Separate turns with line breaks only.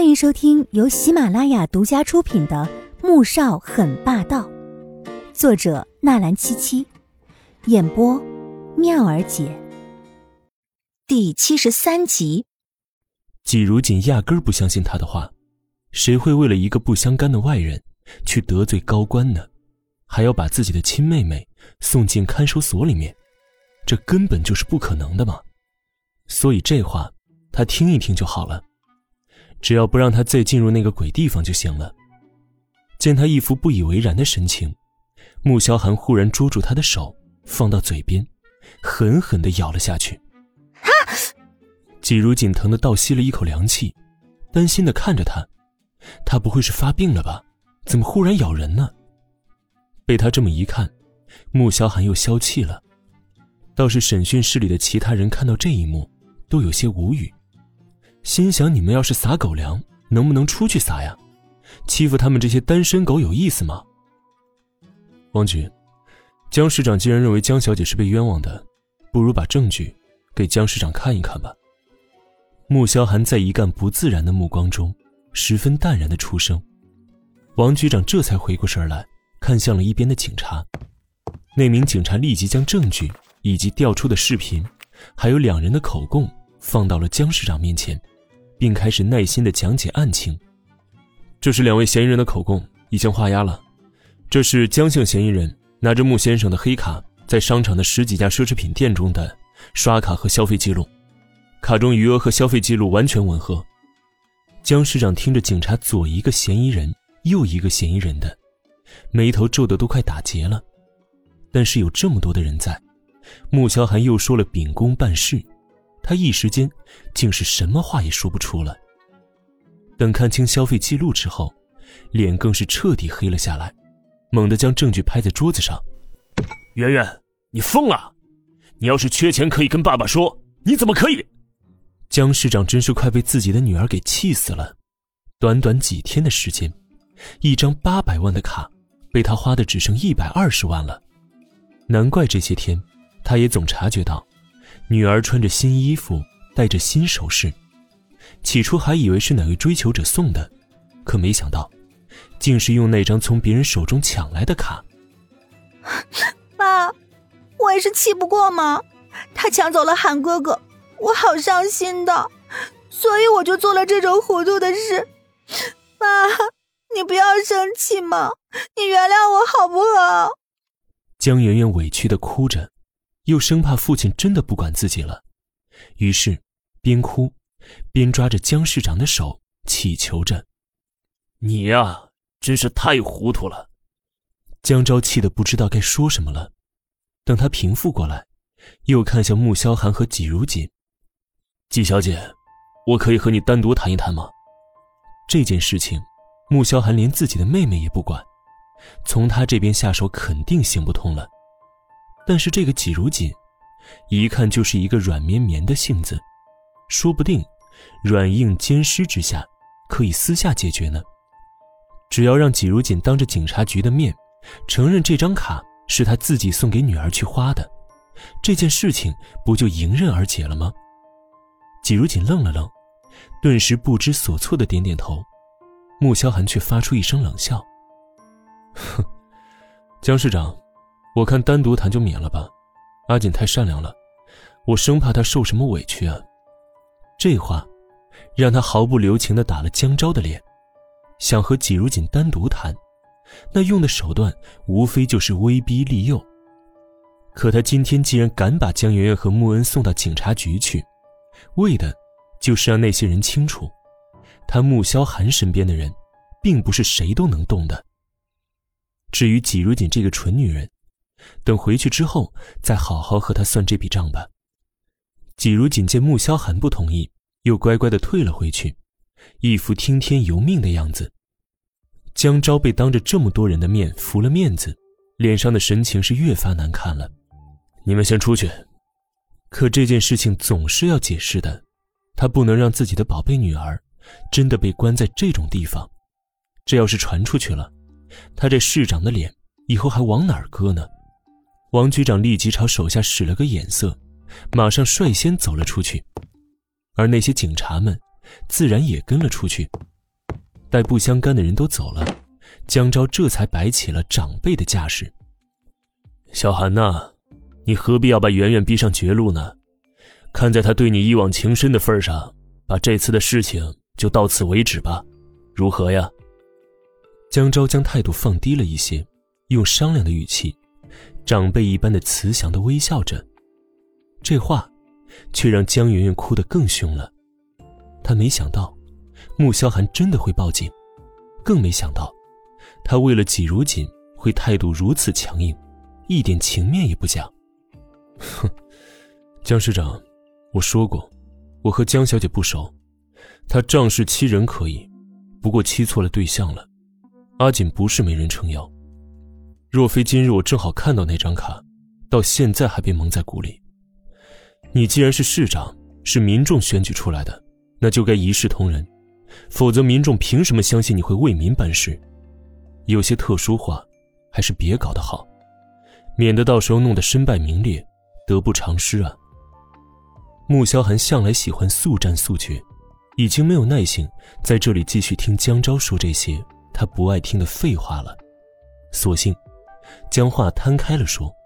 欢迎收听由喜马拉雅独家出品的《穆少很霸道》，作者纳兰七七，演播妙儿姐。第七十三集。
季如锦压根儿不相信他的话，谁会为了一个不相干的外人去得罪高官呢？还要把自己的亲妹妹送进看守所里面，这根本就是不可能的嘛！所以这话他听一听就好了。只要不让他再进入那个鬼地方就行了。见他一副不以为然的神情，穆萧寒忽然捉住他的手，放到嘴边，狠狠的咬了下去。啊！季如锦疼的倒吸了一口凉气，担心的看着他，他不会是发病了吧？怎么忽然咬人呢？被他这么一看，穆萧寒又消气了。倒是审讯室里的其他人看到这一幕，都有些无语。心想：你们要是撒狗粮，能不能出去撒呀？欺负他们这些单身狗有意思吗？王局，江市长既然认为江小姐是被冤枉的，不如把证据给江市长看一看吧。穆萧寒在一干不自然的目光中，十分淡然的出声。王局长这才回过神来，看向了一边的警察。那名警察立即将证据以及调出的视频，还有两人的口供放到了江市长面前。并开始耐心的讲解案情。这是两位嫌疑人的口供，已经画押了。这是江姓嫌疑人拿着穆先生的黑卡，在商场的十几家奢侈品店中的刷卡和消费记录，卡中余额和消费记录完全吻合。江市长听着警察左一个嫌疑人，右一个嫌疑人的，眉头皱得都快打结了。但是有这么多的人在，穆萧寒又说了秉公办事。他一时间竟是什么话也说不出了。等看清消费记录之后，脸更是彻底黑了下来，猛地将证据拍在桌子上：“
圆圆，你疯了！你要是缺钱可以跟爸爸说，你怎么可以？”
江市长真是快被自己的女儿给气死了。短短几天的时间，一张八百万的卡被他花的只剩一百二十万了。难怪这些天，他也总察觉到。女儿穿着新衣服，戴着新首饰，起初还以为是哪位追求者送的，可没想到，竟是用那张从别人手中抢来的卡。
爸，我也是气不过嘛，他抢走了韩哥哥，我好伤心的，所以我就做了这种糊涂的事。爸，你不要生气嘛，你原谅我好不好？
江媛媛委屈的哭着。又生怕父亲真的不管自己了，于是边哭边抓着江市长的手，乞求着：“
你呀，真是太糊涂了。”
江昭气得不知道该说什么了。等他平复过来，又看向穆萧寒和季如锦：“季小姐，我可以和你单独谈一谈吗？”这件事情，穆萧寒连自己的妹妹也不管，从他这边下手肯定行不通了。但是这个季如锦，一看就是一个软绵绵的性子，说不定软硬兼施之下，可以私下解决呢。只要让季如锦当着警察局的面，承认这张卡是他自己送给女儿去花的，这件事情不就迎刃而解了吗？季如锦愣了愣，顿时不知所措的点点头。穆萧寒却发出一声冷笑：“哼，江市长。”我看单独谈就免了吧，阿锦太善良了，我生怕她受什么委屈啊。这话让他毫不留情地打了江昭的脸，想和季如锦单独谈，那用的手段无非就是威逼利诱。可他今天既然敢把江媛媛和穆恩送到警察局去，为的就是让那些人清楚，他穆萧寒身边的人，并不是谁都能动的。至于季如锦这个蠢女人，等回去之后，再好好和他算这笔账吧。季如锦见穆萧寒不同意，又乖乖的退了回去，一副听天由命的样子。江昭被当着这么多人的面服了面子，脸上的神情是越发难看了。你们先出去。可这件事情总是要解释的，他不能让自己的宝贝女儿真的被关在这种地方。这要是传出去了，他这市长的脸以后还往哪儿搁呢？王局长立即朝手下使了个眼色，马上率先走了出去，而那些警察们自然也跟了出去。待不相干的人都走了，江昭这才摆起了长辈的架势。
小韩呐，你何必要把圆圆逼上绝路呢？看在他对你一往情深的份上，把这次的事情就到此为止吧，如何呀？
江昭将态度放低了一些，用商量的语气，长辈一般的慈祥的微笑着。这话，却让江媛媛哭得更凶了。她没想到。穆萧寒真的会报警，更没想到，他为了季如锦会态度如此强硬，一点情面也不讲。哼，江师长，我说过，我和江小姐不熟，她仗势欺人可以，不过欺错了对象了。阿锦不是没人撑腰，若非今日我正好看到那张卡，到现在还被蒙在鼓里。你既然是市长，是民众选举出来的，那就该一视同仁。否则，民众凭什么相信你会为民办事？有些特殊话，还是别搞得好，免得到时候弄得身败名裂，得不偿失啊！穆萧寒向来喜欢速战速决，已经没有耐性在这里继续听江昭说这些他不爱听的废话了，索性将话摊开了说。